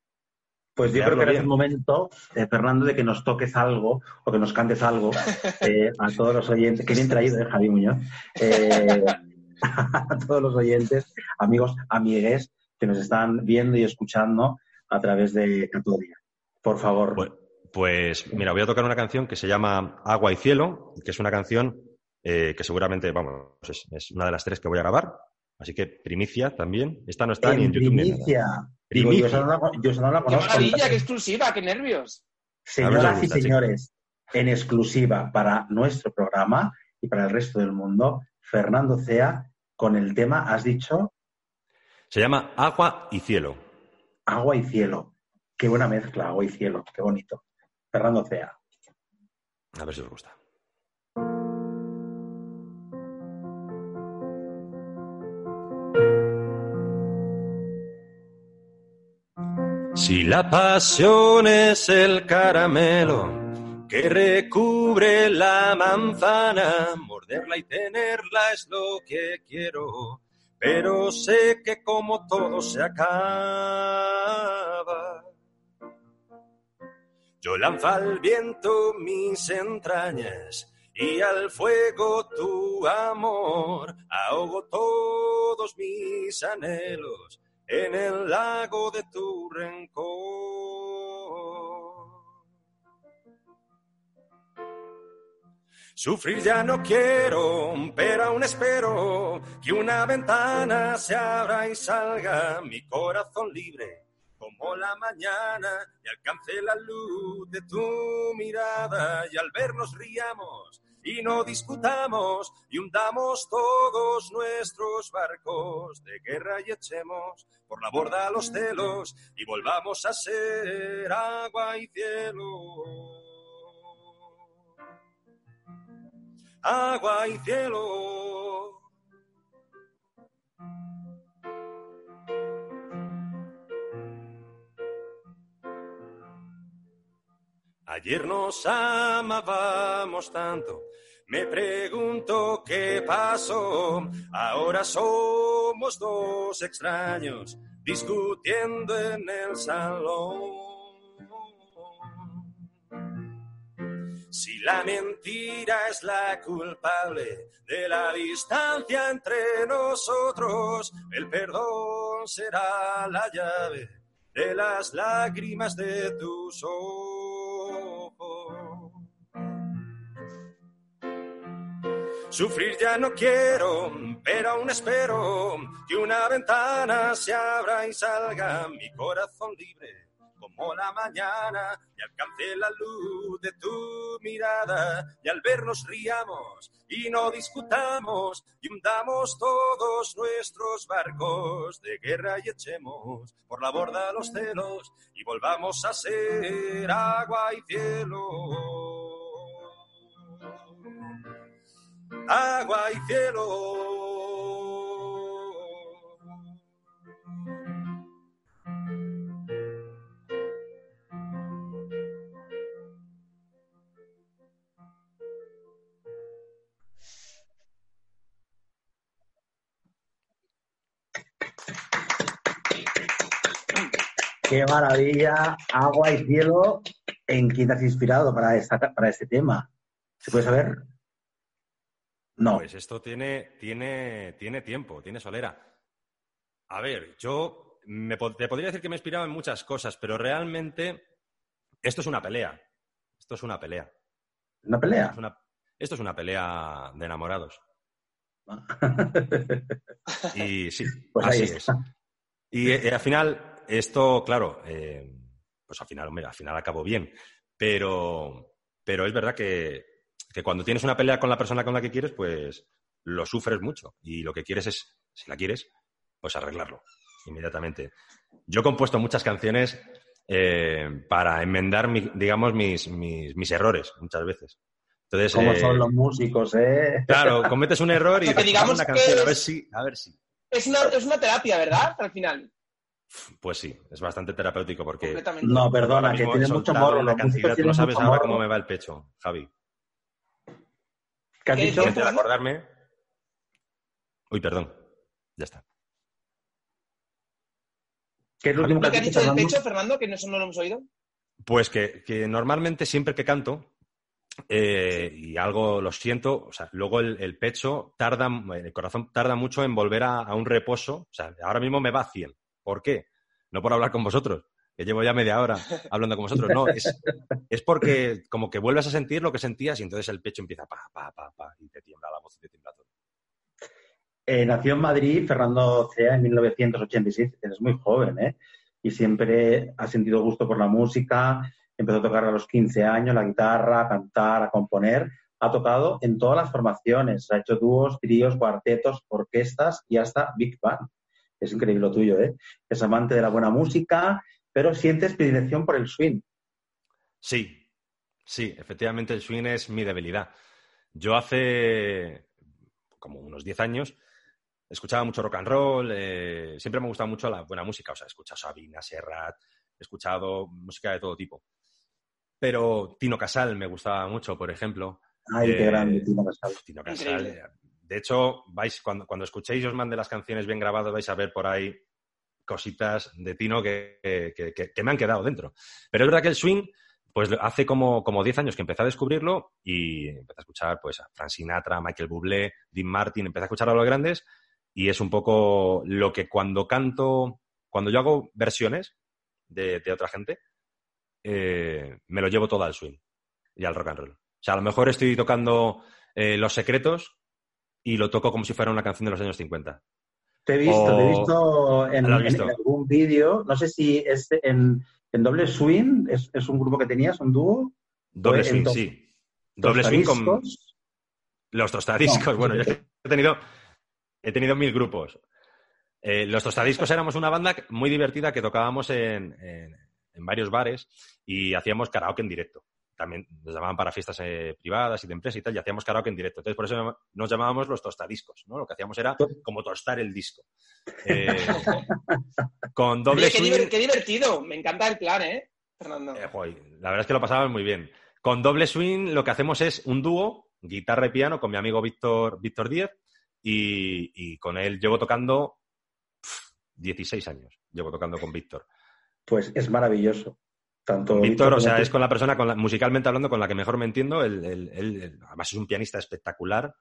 Pues yo creo que ahora es bien. el momento, eh, Fernando, de que nos toques algo o que nos cantes algo eh, a todos los oyentes. Que bien traído, ¿eh, Javi Muñoz? Eh, a todos los oyentes, amigos, amigues que nos están viendo y escuchando a través de Catodia. Por favor. Pues, pues, mira, voy a tocar una canción que se llama Agua y Cielo, que es una canción eh, que seguramente, vamos, es, es una de las tres que voy a grabar. Así que primicia también. Esta no está ni en YouTube ni en nada. primicia. Digo, yo, Primicia. esa no la, yo no la ¡Qué maravilla, qué exclusiva, qué nervios! Señoras y señores, en exclusiva para nuestro programa y para el resto del mundo, Fernando Cea con el tema, has dicho, Se llama Agua y Cielo. agua y cielo. Qué buena mezcla, agua y cielo, qué bonito. Fernando Cea. A ver si os gusta. Si la pasión es el caramelo que recubre la manzana, morderla y tenerla es lo que quiero, pero sé que como todo se acaba. Yo lanzo al viento mis entrañas y al fuego tu amor. Ahogo todos mis anhelos en el lago de tu rencor. Sufrir ya no quiero, pero aún espero que una ventana se abra y salga mi corazón libre como la mañana y alcance la luz de tu mirada y al vernos riamos y no discutamos y hundamos todos nuestros barcos de guerra y echemos por la borda los celos y volvamos a ser agua y cielo. Agua y cielo. Ayer nos amábamos tanto, me pregunto qué pasó. Ahora somos dos extraños discutiendo en el salón. Si la mentira es la culpable de la distancia entre nosotros, el perdón será la llave de las lágrimas de tus ojos. Sufrir ya no quiero, pero aún espero que una ventana se abra y salga mi corazón libre como la mañana y alcance la luz de tu mirada y al vernos riamos y no discutamos y hundamos todos nuestros barcos de guerra y echemos por la borda los celos y volvamos a ser agua y cielo. Agua y cielo. Qué maravilla, agua y cielo. ¿En quién te has inspirado para, esta, para este tema? ¿Se puede saber? No. Pues esto tiene, tiene, tiene tiempo, tiene solera. A ver, yo me, te podría decir que me he inspirado en muchas cosas, pero realmente esto es una pelea. Esto es una pelea. ¿Una pelea? Es una- esto es una pelea de enamorados. Y sí, Pues así es. Y eh, al final, esto, claro, eh, pues al final, hombre, al final acabó bien. Pero, pero es verdad que, que cuando tienes una pelea con la persona con la que quieres, pues lo sufres mucho. Y lo que quieres es, si la quieres, pues arreglarlo inmediatamente. Yo he compuesto muchas canciones eh, para enmendar, mi- digamos, mis, mis, mis errores muchas veces. Entonces, ¿Cómo eh, son los músicos, eh? claro, cometes un error y O sea, que dices, "Haz digamos una que canción, a es- ver si, a ver si. Es una, es una terapia, ¿verdad? Al final, Pues sí, es bastante terapéutico porque completamente. No, perdona, que tiene mucho morro. músicos cantidad, no sabes ahora morro. cómo me va el pecho, Javi. ¿Qué has ¿Qué dicho? dices? Antes de acordarme. Uy, perdón. Ya está. ¿Qué es lo último ¿Lo que has dicho del Fernando? pecho, Fernando? Que no, eso no lo hemos oído. Pues que, que normalmente siempre que canto, eh, y algo lo siento, o sea, luego el, el pecho tarda, el corazón tarda mucho en volver a, a un reposo. O sea, ahora mismo me va a 100. ¿Por qué? No por hablar con vosotros, que llevo ya media hora hablando con vosotros. No, es, es porque como que vuelves a sentir lo que sentías y entonces el pecho empieza pa, pa, pa, pa, y te tiembla la voz y te tiembla todo. Eh, nació en Madrid Fernando Cea en 1986. Eres muy joven, ¿eh? Y siempre ha sentido gusto por la música. Empezó a tocar a los 15 años la guitarra, a cantar, a componer. Ha tocado en todas las formaciones. Ha hecho dúos, tríos, cuartetos, orquestas y hasta Big Band. Es increíble lo tuyo, ¿eh? Es amante de la buena música, pero sientes predilección por el swing. Sí, sí, efectivamente el swing es mi debilidad. Yo hace como unos 10 años escuchaba mucho rock and roll, eh, siempre me ha gustado mucho la buena música, o sea, he escuchado Sabina, Serrat, he escuchado música de todo tipo. Pero Tino Casal me gustaba mucho, por ejemplo. Ay, qué Eh, grande, Tino Casal. Tino Casal. Eh, De hecho, vais, cuando, cuando escuchéis y os mande las canciones bien grabadas, vais a ver por ahí cositas de Tino que, que- que- que me han quedado dentro. Pero es verdad que el swing, pues hace como, como 10 años que empecé a descubrirlo y empecé a escuchar pues, a Frank Sinatra, Michael Bublé, Dean Martin, empecé a escuchar a los grandes y es un poco lo que cuando canto, cuando yo hago versiones de, de otra gente, eh, me lo llevo todo al swing y al rock and roll. O sea, a lo mejor estoy tocando eh, Los Secretos y lo toco como si fuera una canción de los años 50. Te he visto, te he visto en, ¿Lo has en- visto? en algún vídeo. No sé si es en, en Doble Swing, es, es un grupo que tenías, un dúo. Doble swing, to- sí. Doble swing con los tostadiscos. No, bueno, yo sí. he tenido, he tenido mil grupos. Eh, los tostadiscos éramos una banda muy divertida que tocábamos en, en- en varios bares y hacíamos karaoke en directo. También nos llamaban para fiestas eh, privadas y de empresa y tal, y hacíamos karaoke en directo. Entonces, por eso nos llamábamos los tostadiscos, ¿no? Lo que hacíamos era como tostar el disco. Eh, con doble Oye, qué, swing... diver- qué divertido. Me encanta el plan, ¿eh, Fernando? Eh, joy, la verdad es que lo pasábamos muy bien. Con doble swing lo que hacemos es un dúo, guitarra y piano, con mi amigo Víctor, Víctor Díez, y, y con él llevo tocando pf, 16 años. Llevo tocando con Víctor. Pues es maravilloso. Tanto Víctor, o sea, es con la persona, con la- musicalmente hablando, con la que mejor me entiendo. Él, él- él- él, además es un pianista espectacular.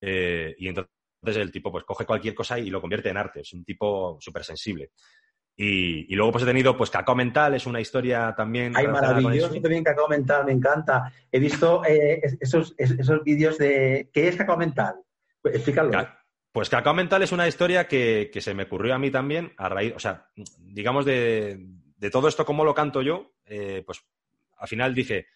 eh, y entonces el tipo pues coge cualquier cosa y lo convierte en arte. Es un tipo súper sensible. Y, y luego pues he tenido pues Cacao Mental, es una historia también... Ay, maravilloso también Cacao Mental, me encanta. He visto eh, es- esos, es- esos vídeos de... ¿Qué es Cacao Mental? Pues, Explícalo. Ca- Pues Cacao Mental es una historia que, que se me ocurrió a mí también a raíz, o sea, digamos de, de todo esto, cómo lo canto yo, eh, pues al final dije,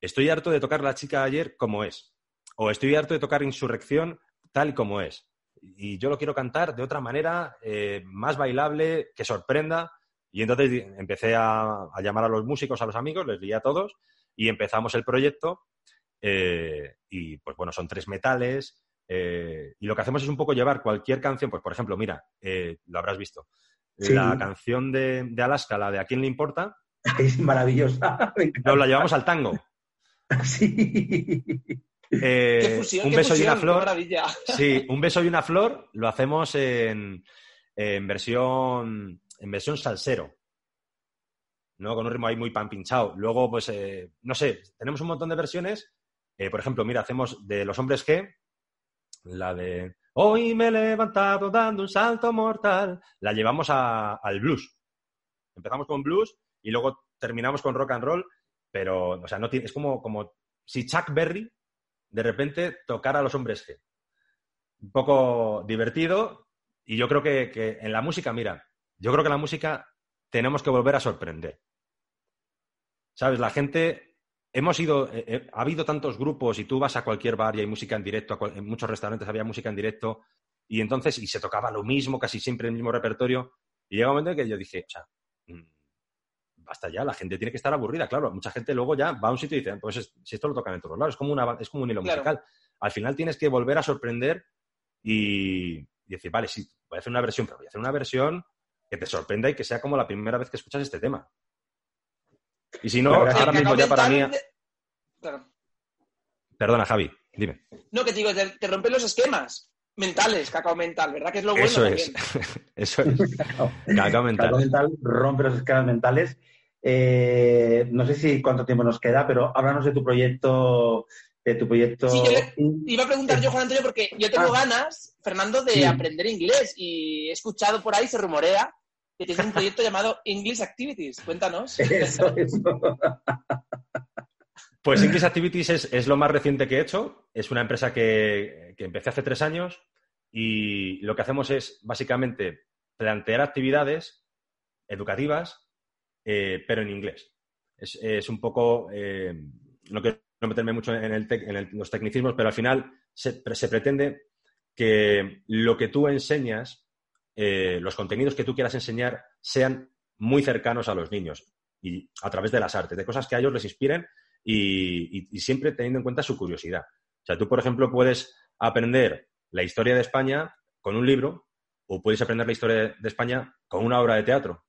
estoy harto de tocar La chica ayer como es, o estoy harto de tocar Insurrección tal como es. Y yo lo quiero cantar de otra manera, eh, más bailable, que sorprenda. Y entonces empecé a, llamar a los músicos, a los amigos, les di a todos y empezamos el proyecto. eh, y pues bueno, son tres metales. y lo que hacemos es un poco llevar cualquier canción, pues por ejemplo, mira, lo habrás visto. Sí. La canción de, de Alaska, la de ¿A quién le importa? Es maravillosa. Nos la llevamos al tango. Sí. Eh, qué fusión, un qué beso y una qué flor. maravilla. Sí, un beso y una flor lo hacemos en, en versión en versión salsero. ¿No? Con un ritmo ahí muy pan pinchado. Luego, pues, eh, no sé, tenemos un montón de versiones. Eh, por ejemplo, mira, hacemos de los hombres G, la de Hoy me he levantado dando un salto mortal. La llevamos a- al blues. Empezamos con blues y luego terminamos con rock and roll, pero, o sea, no es como, como si Chuck Berry de repente tocara a los hombres G un poco divertido y yo creo que, que en la música, mira, yo creo que la música tenemos que volver a sorprender. ¿Sabes? La gente, hemos ido, eh, eh, ha habido tantos grupos y tú vas a cualquier bar y hay música en directo, cual- en muchos restaurantes había música en directo y entonces, y se tocaba lo mismo, casi siempre el mismo repertorio y llega un momento en que yo dije, o sea, mm, basta ya, la gente tiene que estar aburrida, claro, mucha gente luego ya va a un sitio y dice, pues es- si esto lo tocan en todos lados, es como, una, es como un hilo Claro. musical. Al final tienes que volver a sorprender y, y decir, vale, sí, voy a hacer una versión, pero voy a hacer una versión que te sorprenda y que sea como la primera vez que escuchas este tema. Y si no, ahora mismo ya para mí... Mental de- Claro. Perdona, Javi. Dime. No, que te digo, te, te rompen los esquemas mentales, cacao mental, ¿verdad? Que es lo bueno Eso también. es. Eso es. Cacao mental. Cacao mental rompe los esquemas mentales. Eh, no sé si cuánto tiempo nos queda, pero háblanos de tu proyecto. De tu proyecto. Sí, yo le- Iba a preguntar yo, Juan Antonio, porque yo tengo Ah. ganas, Fernando, de Sí. aprender inglés y he escuchado por ahí, se rumorea, que tienes un proyecto llamado English Activities. Cuéntanos. Eso, eso. Pues English Activities es, es lo más reciente que he hecho. Es una empresa que, que empecé hace tres años y lo que hacemos es básicamente plantear actividades educativas, eh, pero en inglés. Es, es un poco, eh, no quiero meterme mucho en, el tec- en el- los tecnicismos, pero al final se, se pretende que lo que tú enseñas, eh, los contenidos que tú quieras enseñar, sean muy cercanos a los niños y a través de las artes, de cosas que a ellos les inspiren y, siempre teniendo en cuenta su curiosidad. O sea, tú, por ejemplo, puedes aprender la historia de España con un libro o puedes aprender la historia de España con una obra de teatro.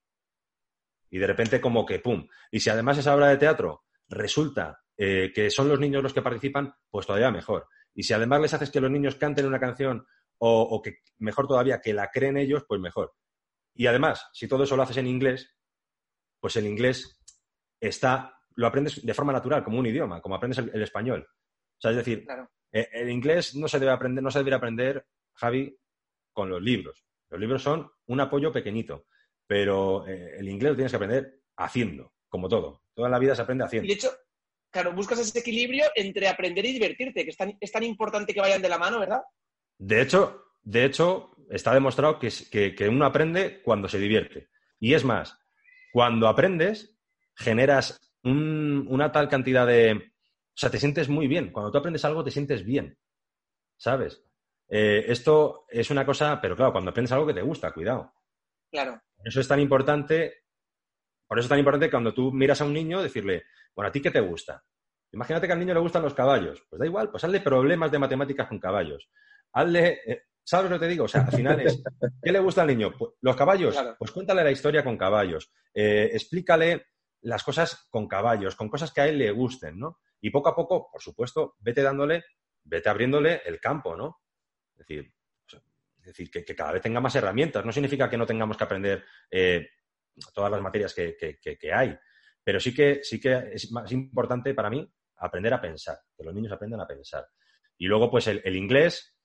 Y de repente como que, ¡pum! Y si además esa obra de teatro resulta eh, que son los niños los que participan, pues todavía mejor. Y si además les haces que los niños canten una canción o, o que, mejor todavía, que la creen ellos, pues mejor. Y además, si todo eso lo haces en inglés, pues el inglés está, lo aprendes de forma natural, como un idioma, como aprendes el, el español. O sea, es decir, Claro. eh, el inglés no se debe aprender, no se debería aprender, Javi, con los libros. Los libros son un apoyo pequeñito, pero eh, el inglés lo tienes que aprender haciendo, como todo. Toda la vida se aprende Y haciendo. de hecho, claro, buscas ese equilibrio entre aprender y divertirte, que es tan, es tan importante que vayan de la mano, ¿verdad? De hecho, de hecho, está demostrado que, que- que uno aprende cuando se divierte. Y es más, cuando aprendes, generas un- una tal cantidad de... O sea, te sientes muy bien. Cuando tú aprendes algo, te sientes bien. ¿Sabes? Eh, esto es una cosa, pero claro, cuando aprendes algo que te gusta, cuidado. Claro. Eso es tan importante, por eso es tan importante cuando tú miras a un niño decirle, bueno, ¿a ti qué te gusta? Imagínate que al niño le gustan los caballos. Pues da igual, pues hazle problemas de matemáticas con caballos. Hazle, eh, ¿sabes lo que te digo? O sea, al final es, ¿qué le gusta al niño? Pues, los caballos, Claro. pues cuéntale la historia con caballos. Eh, explícale las cosas con caballos, con cosas que a él le gusten, ¿no? Y poco a poco, por supuesto, vete dándole, vete abriéndole el campo, ¿no? Es decir, o sea, es decir que, que cada vez tenga más herramientas. No significa que no tengamos que aprender eh, todas las materias que, que- que- que hay, pero sí que, sí que es más importante para mí aprender a pensar, que los niños aprendan a pensar. Y luego, pues el, el inglés,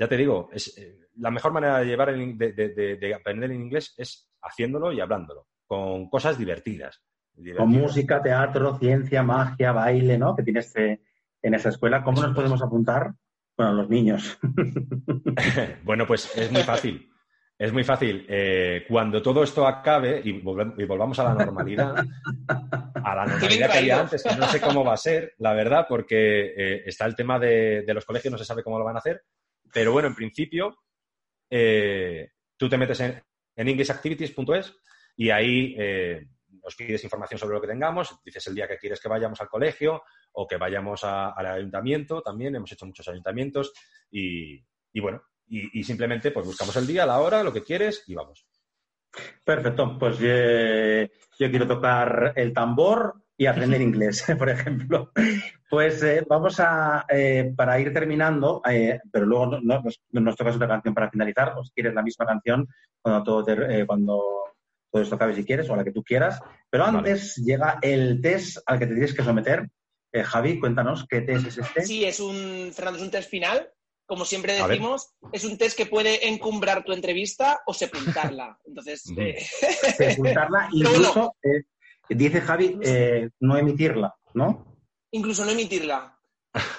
ya te digo, es eh, la mejor manera de llevar el de, de- de- de aprender el inglés es haciéndolo y hablándolo, con cosas divertidas. Con música, teatro, ciencia, magia, baile, ¿no? Que tienes eh, en esa escuela. ¿Cómo nos podemos apuntar? Bueno, los niños. bueno, pues es muy fácil. Es muy fácil. Eh, cuando todo esto acabe y, volve- y volvamos a la normalidad, a la normalidad que había antes, que no sé cómo va a ser, la verdad, porque eh, está el tema de, de los colegios, no se sabe cómo lo van a hacer. Pero bueno, en principio, eh, tú te metes en, en englishactivities.es y ahí eh, nos pides información sobre lo que tengamos, dices el día que quieres que vayamos al colegio o que vayamos al ayuntamiento también, hemos hecho muchos ayuntamientos y, bueno, y, y simplemente pues buscamos el día, la hora, lo que quieres y vamos. Perfecto. Pues eh, yo quiero tocar el tambor y aprender inglés, por ejemplo. Pues eh, vamos a, eh, para ir terminando, eh, pero luego no, no- nos, nos tocas otra canción para finalizar, o si quieres la misma canción cuando todo, ter- eh, cuando todo esto acabe si quieres, o la que tú quieras. Pero Vale. antes llega el test al que te tienes que someter. Eh, Javi, cuéntanos qué test es este. Sí, es un, Fernando, es un test final. Como siempre decimos, es un test que puede encumbrar tu entrevista o sepultarla. Entonces, eh, Sepultarla, Pero bueno. Dice Javi, eh, no emitirla, ¿no? incluso no emitirla.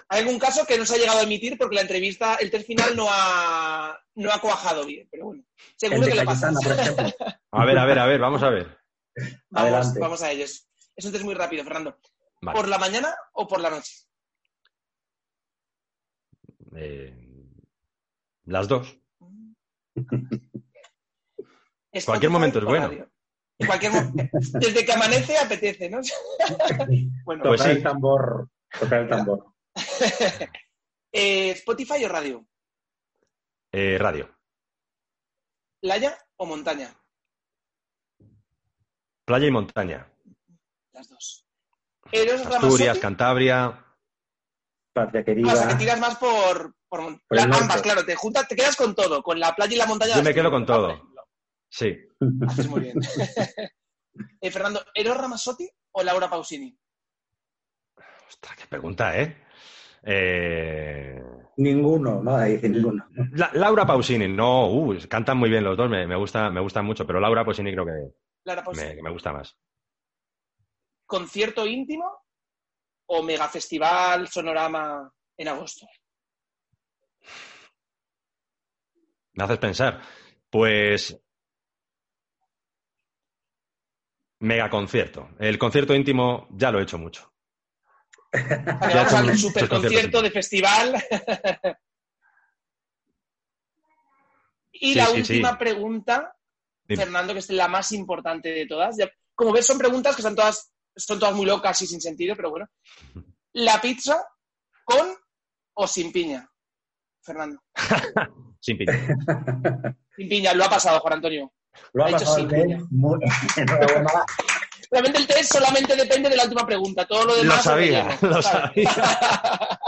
Hay algún caso que no se ha llegado a emitir porque la entrevista, el test final no ha, no ha cuajado bien, pero bueno, seguro que lo ejemplo. A ver, a ver, a ver, vamos a ver. Vamos, Adelante. vamos a ellos. Es un test muy rápido, Fernando. Vale. ¿Por la mañana o por la noche? Eh, las dos. Spotify Cualquier momento es bueno. radio. Cualquier Desde que amanece apetece, ¿no? bueno, Pues tocar sí. el tambor, tocar el tambor. eh, ¿Spotify o radio? Eh, radio. ¿Playa o montaña? Playa y montaña. Las dos. Eros Asturias, Cantabria. patria Ah, querida. o sea, que tiras más por, por, Por la- el norte. ambas, claro, te juntas, te quedas con todo, con la playa y la montaña. Yo me quedo con todo. Sí. Haces muy bien. Eh, Fernando, ¿Eros Ramazzotti o Laura Pausini? Ostras, qué pregunta, ¿eh? Eh, Ninguno, no, dice ninguno. La- Laura Pausini, no, uh, cantan muy bien los dos, me, me gusta, me gustan mucho, pero Laura Pausini creo que Laura Pausini. me, que me gusta más. ¿Concierto íntimo o megafestival sonorama en agosto? Me haces pensar. Pues. Mega concierto. El concierto íntimo ya lo he hecho mucho. Ya al muchos super concierto de festival. y Sí, la sí, última sí. pregunta, Dime. Fernando, que es la más importante de todas. Como ves, son preguntas que son todas, son todas muy locas y sin sentido, pero bueno. ¿La pizza con o sin piña? Fernando. Sin piña. Sin piña, lo ha pasado, Juan Antonio. Lo ha Ha hecho pasado sí, muy-. Realmente el test solamente depende de la última pregunta. Todo lo Lo demás. es sabía, lo sabía.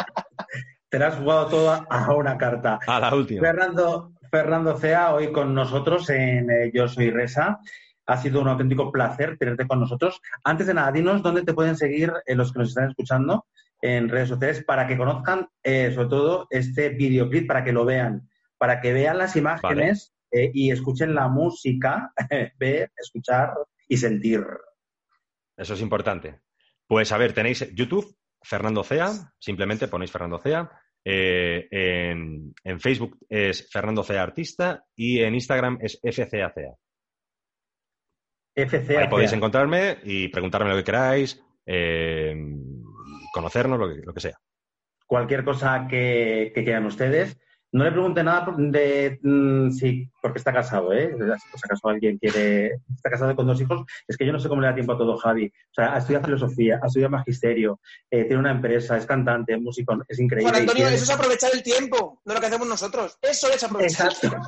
Te la has jugado toda a una carta. A la última. Fernando, Fernando Cea, hoy con nosotros en eh, Yo Soy Resa. Ha sido un auténtico placer tenerte con nosotros. Antes de nada, dinos dónde te pueden seguir eh, los que nos están escuchando en redes sociales para que conozcan, eh, sobre todo, este videoclip, para que lo vean, para que vean las imágenes eh, y escuchen la música, ver, escuchar y sentir. Eso es importante. Pues a ver, tenéis YouTube, Fernando Cea, simplemente ponéis Fernando Cea. Eh, en, en Facebook es Fernando Cea Artista y en Instagram es FCACea. FC Ahí podéis encontrarme y preguntarme lo que queráis, eh, conocernos, lo que, lo que sea. cualquier cosa que, que quieran ustedes. No le pregunte nada de mm, sí, porque está casado, ¿eh? Si acaso alguien quiere, está casado con dos hijos, es que yo no sé cómo le da tiempo a todo Javi. O sea, ha estudiado filosofía, ha estudiado magisterio, eh, tiene una empresa, es cantante, es músico, es increíble. Juan Antonio, tiene- eso es aprovechar el tiempo, no lo que hacemos nosotros. Eso es aprovechar Exacto. el tiempo.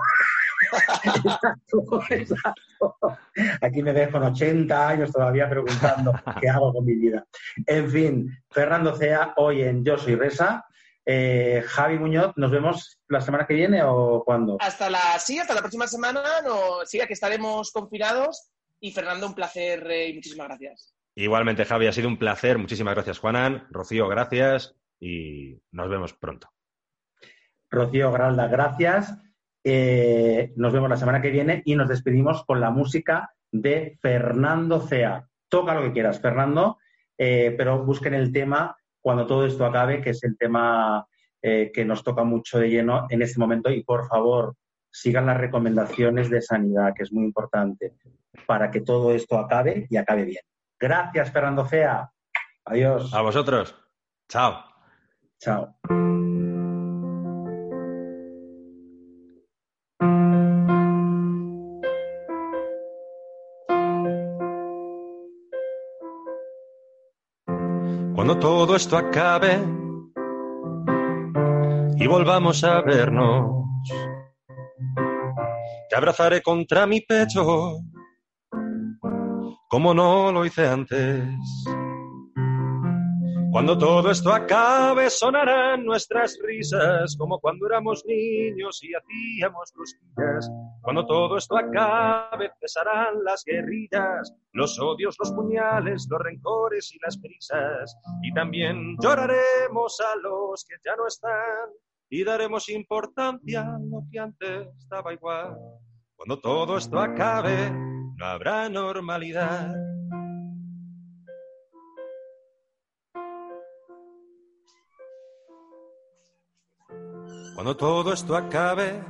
Exacto, exacto. Aquí me ves con 80 años todavía preguntando qué hago con mi vida. En fin, Fernando Cea, hoy en Yo Soy Resa. Eh, Javi Muñoz, ¿nos vemos la semana que viene o cuándo? Hasta la, sí, hasta la próxima semana. No, sí, que estaremos confinados. Y Fernando, un placer eh, y muchísimas gracias. Igualmente, Javi, ha sido un placer. Muchísimas gracias, Juanan. Rocío, gracias y nos vemos pronto. Rocío Gralda, gracias. Eh, nos vemos la semana que viene y nos despedimos con la música de Fernando Cea. Toca lo que quieras, Fernando, eh, pero busquen el tema cuando todo esto acabe, que es el tema eh, que nos toca mucho de lleno en este momento. Y por favor, sigan las recomendaciones de sanidad, que es muy importante, para que todo esto acabe y acabe bien. Gracias, Fernando Cea. Adiós. A vosotros. Chao. Chao. Cuando todo esto acabe y volvamos a vernos, te abrazaré contra mi pecho, como no lo hice antes. Cuando todo esto acabe, sonarán nuestras risas, como cuando éramos niños y hacíamos cosquillas. Cuando todo esto acabe, cesarán las guerrillas, los odios, los puñales, los rencores y las prisas. Y también lloraremos a los que ya no están y daremos importancia a lo que antes estaba igual. Cuando todo esto acabe, no habrá normalidad. Cuando todo esto acabe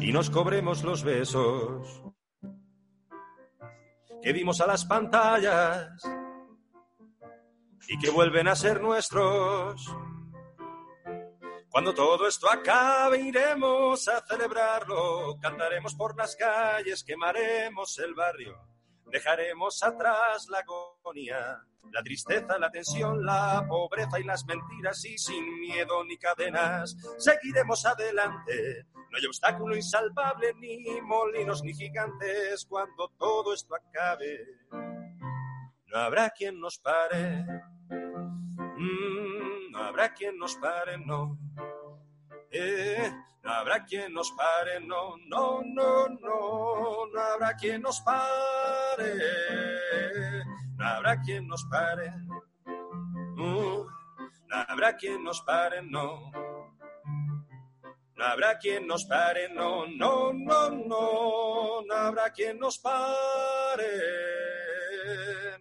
y nos cobremos los besos que dimos a las pantallas y que vuelven a ser nuestros. Cuando todo esto acabe iremos a celebrarlo, cantaremos por las calles, quemaremos el barrio, dejaremos atrás la agonía, la tristeza, la tensión, la pobreza y las mentiras y sin miedo ni cadenas seguiremos adelante. No hay obstáculo insalvable, ni molinos ni gigantes cuando todo esto acabe. No habrá quien nos pare. Mm, no habrá quien nos pare, no. Eh, no habrá quien nos pare, no, no, no, no, no habrá quien nos pare, no habrá quien nos pare, Mm, no habrá quien nos pare, no. No habrá quien nos pare, no, no, no, no, no habrá quien nos pare,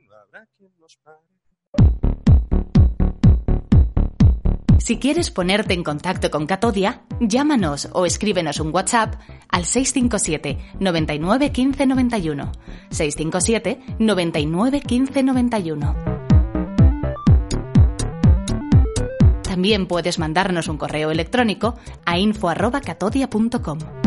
no habrá quien nos pare. Si quieres ponerte en contacto con Catodia, llámanos o escríbenos un WhatsApp al 657 99 15 91. 657 99 15 91. También puedes mandarnos un correo electrónico a info@catodia.com.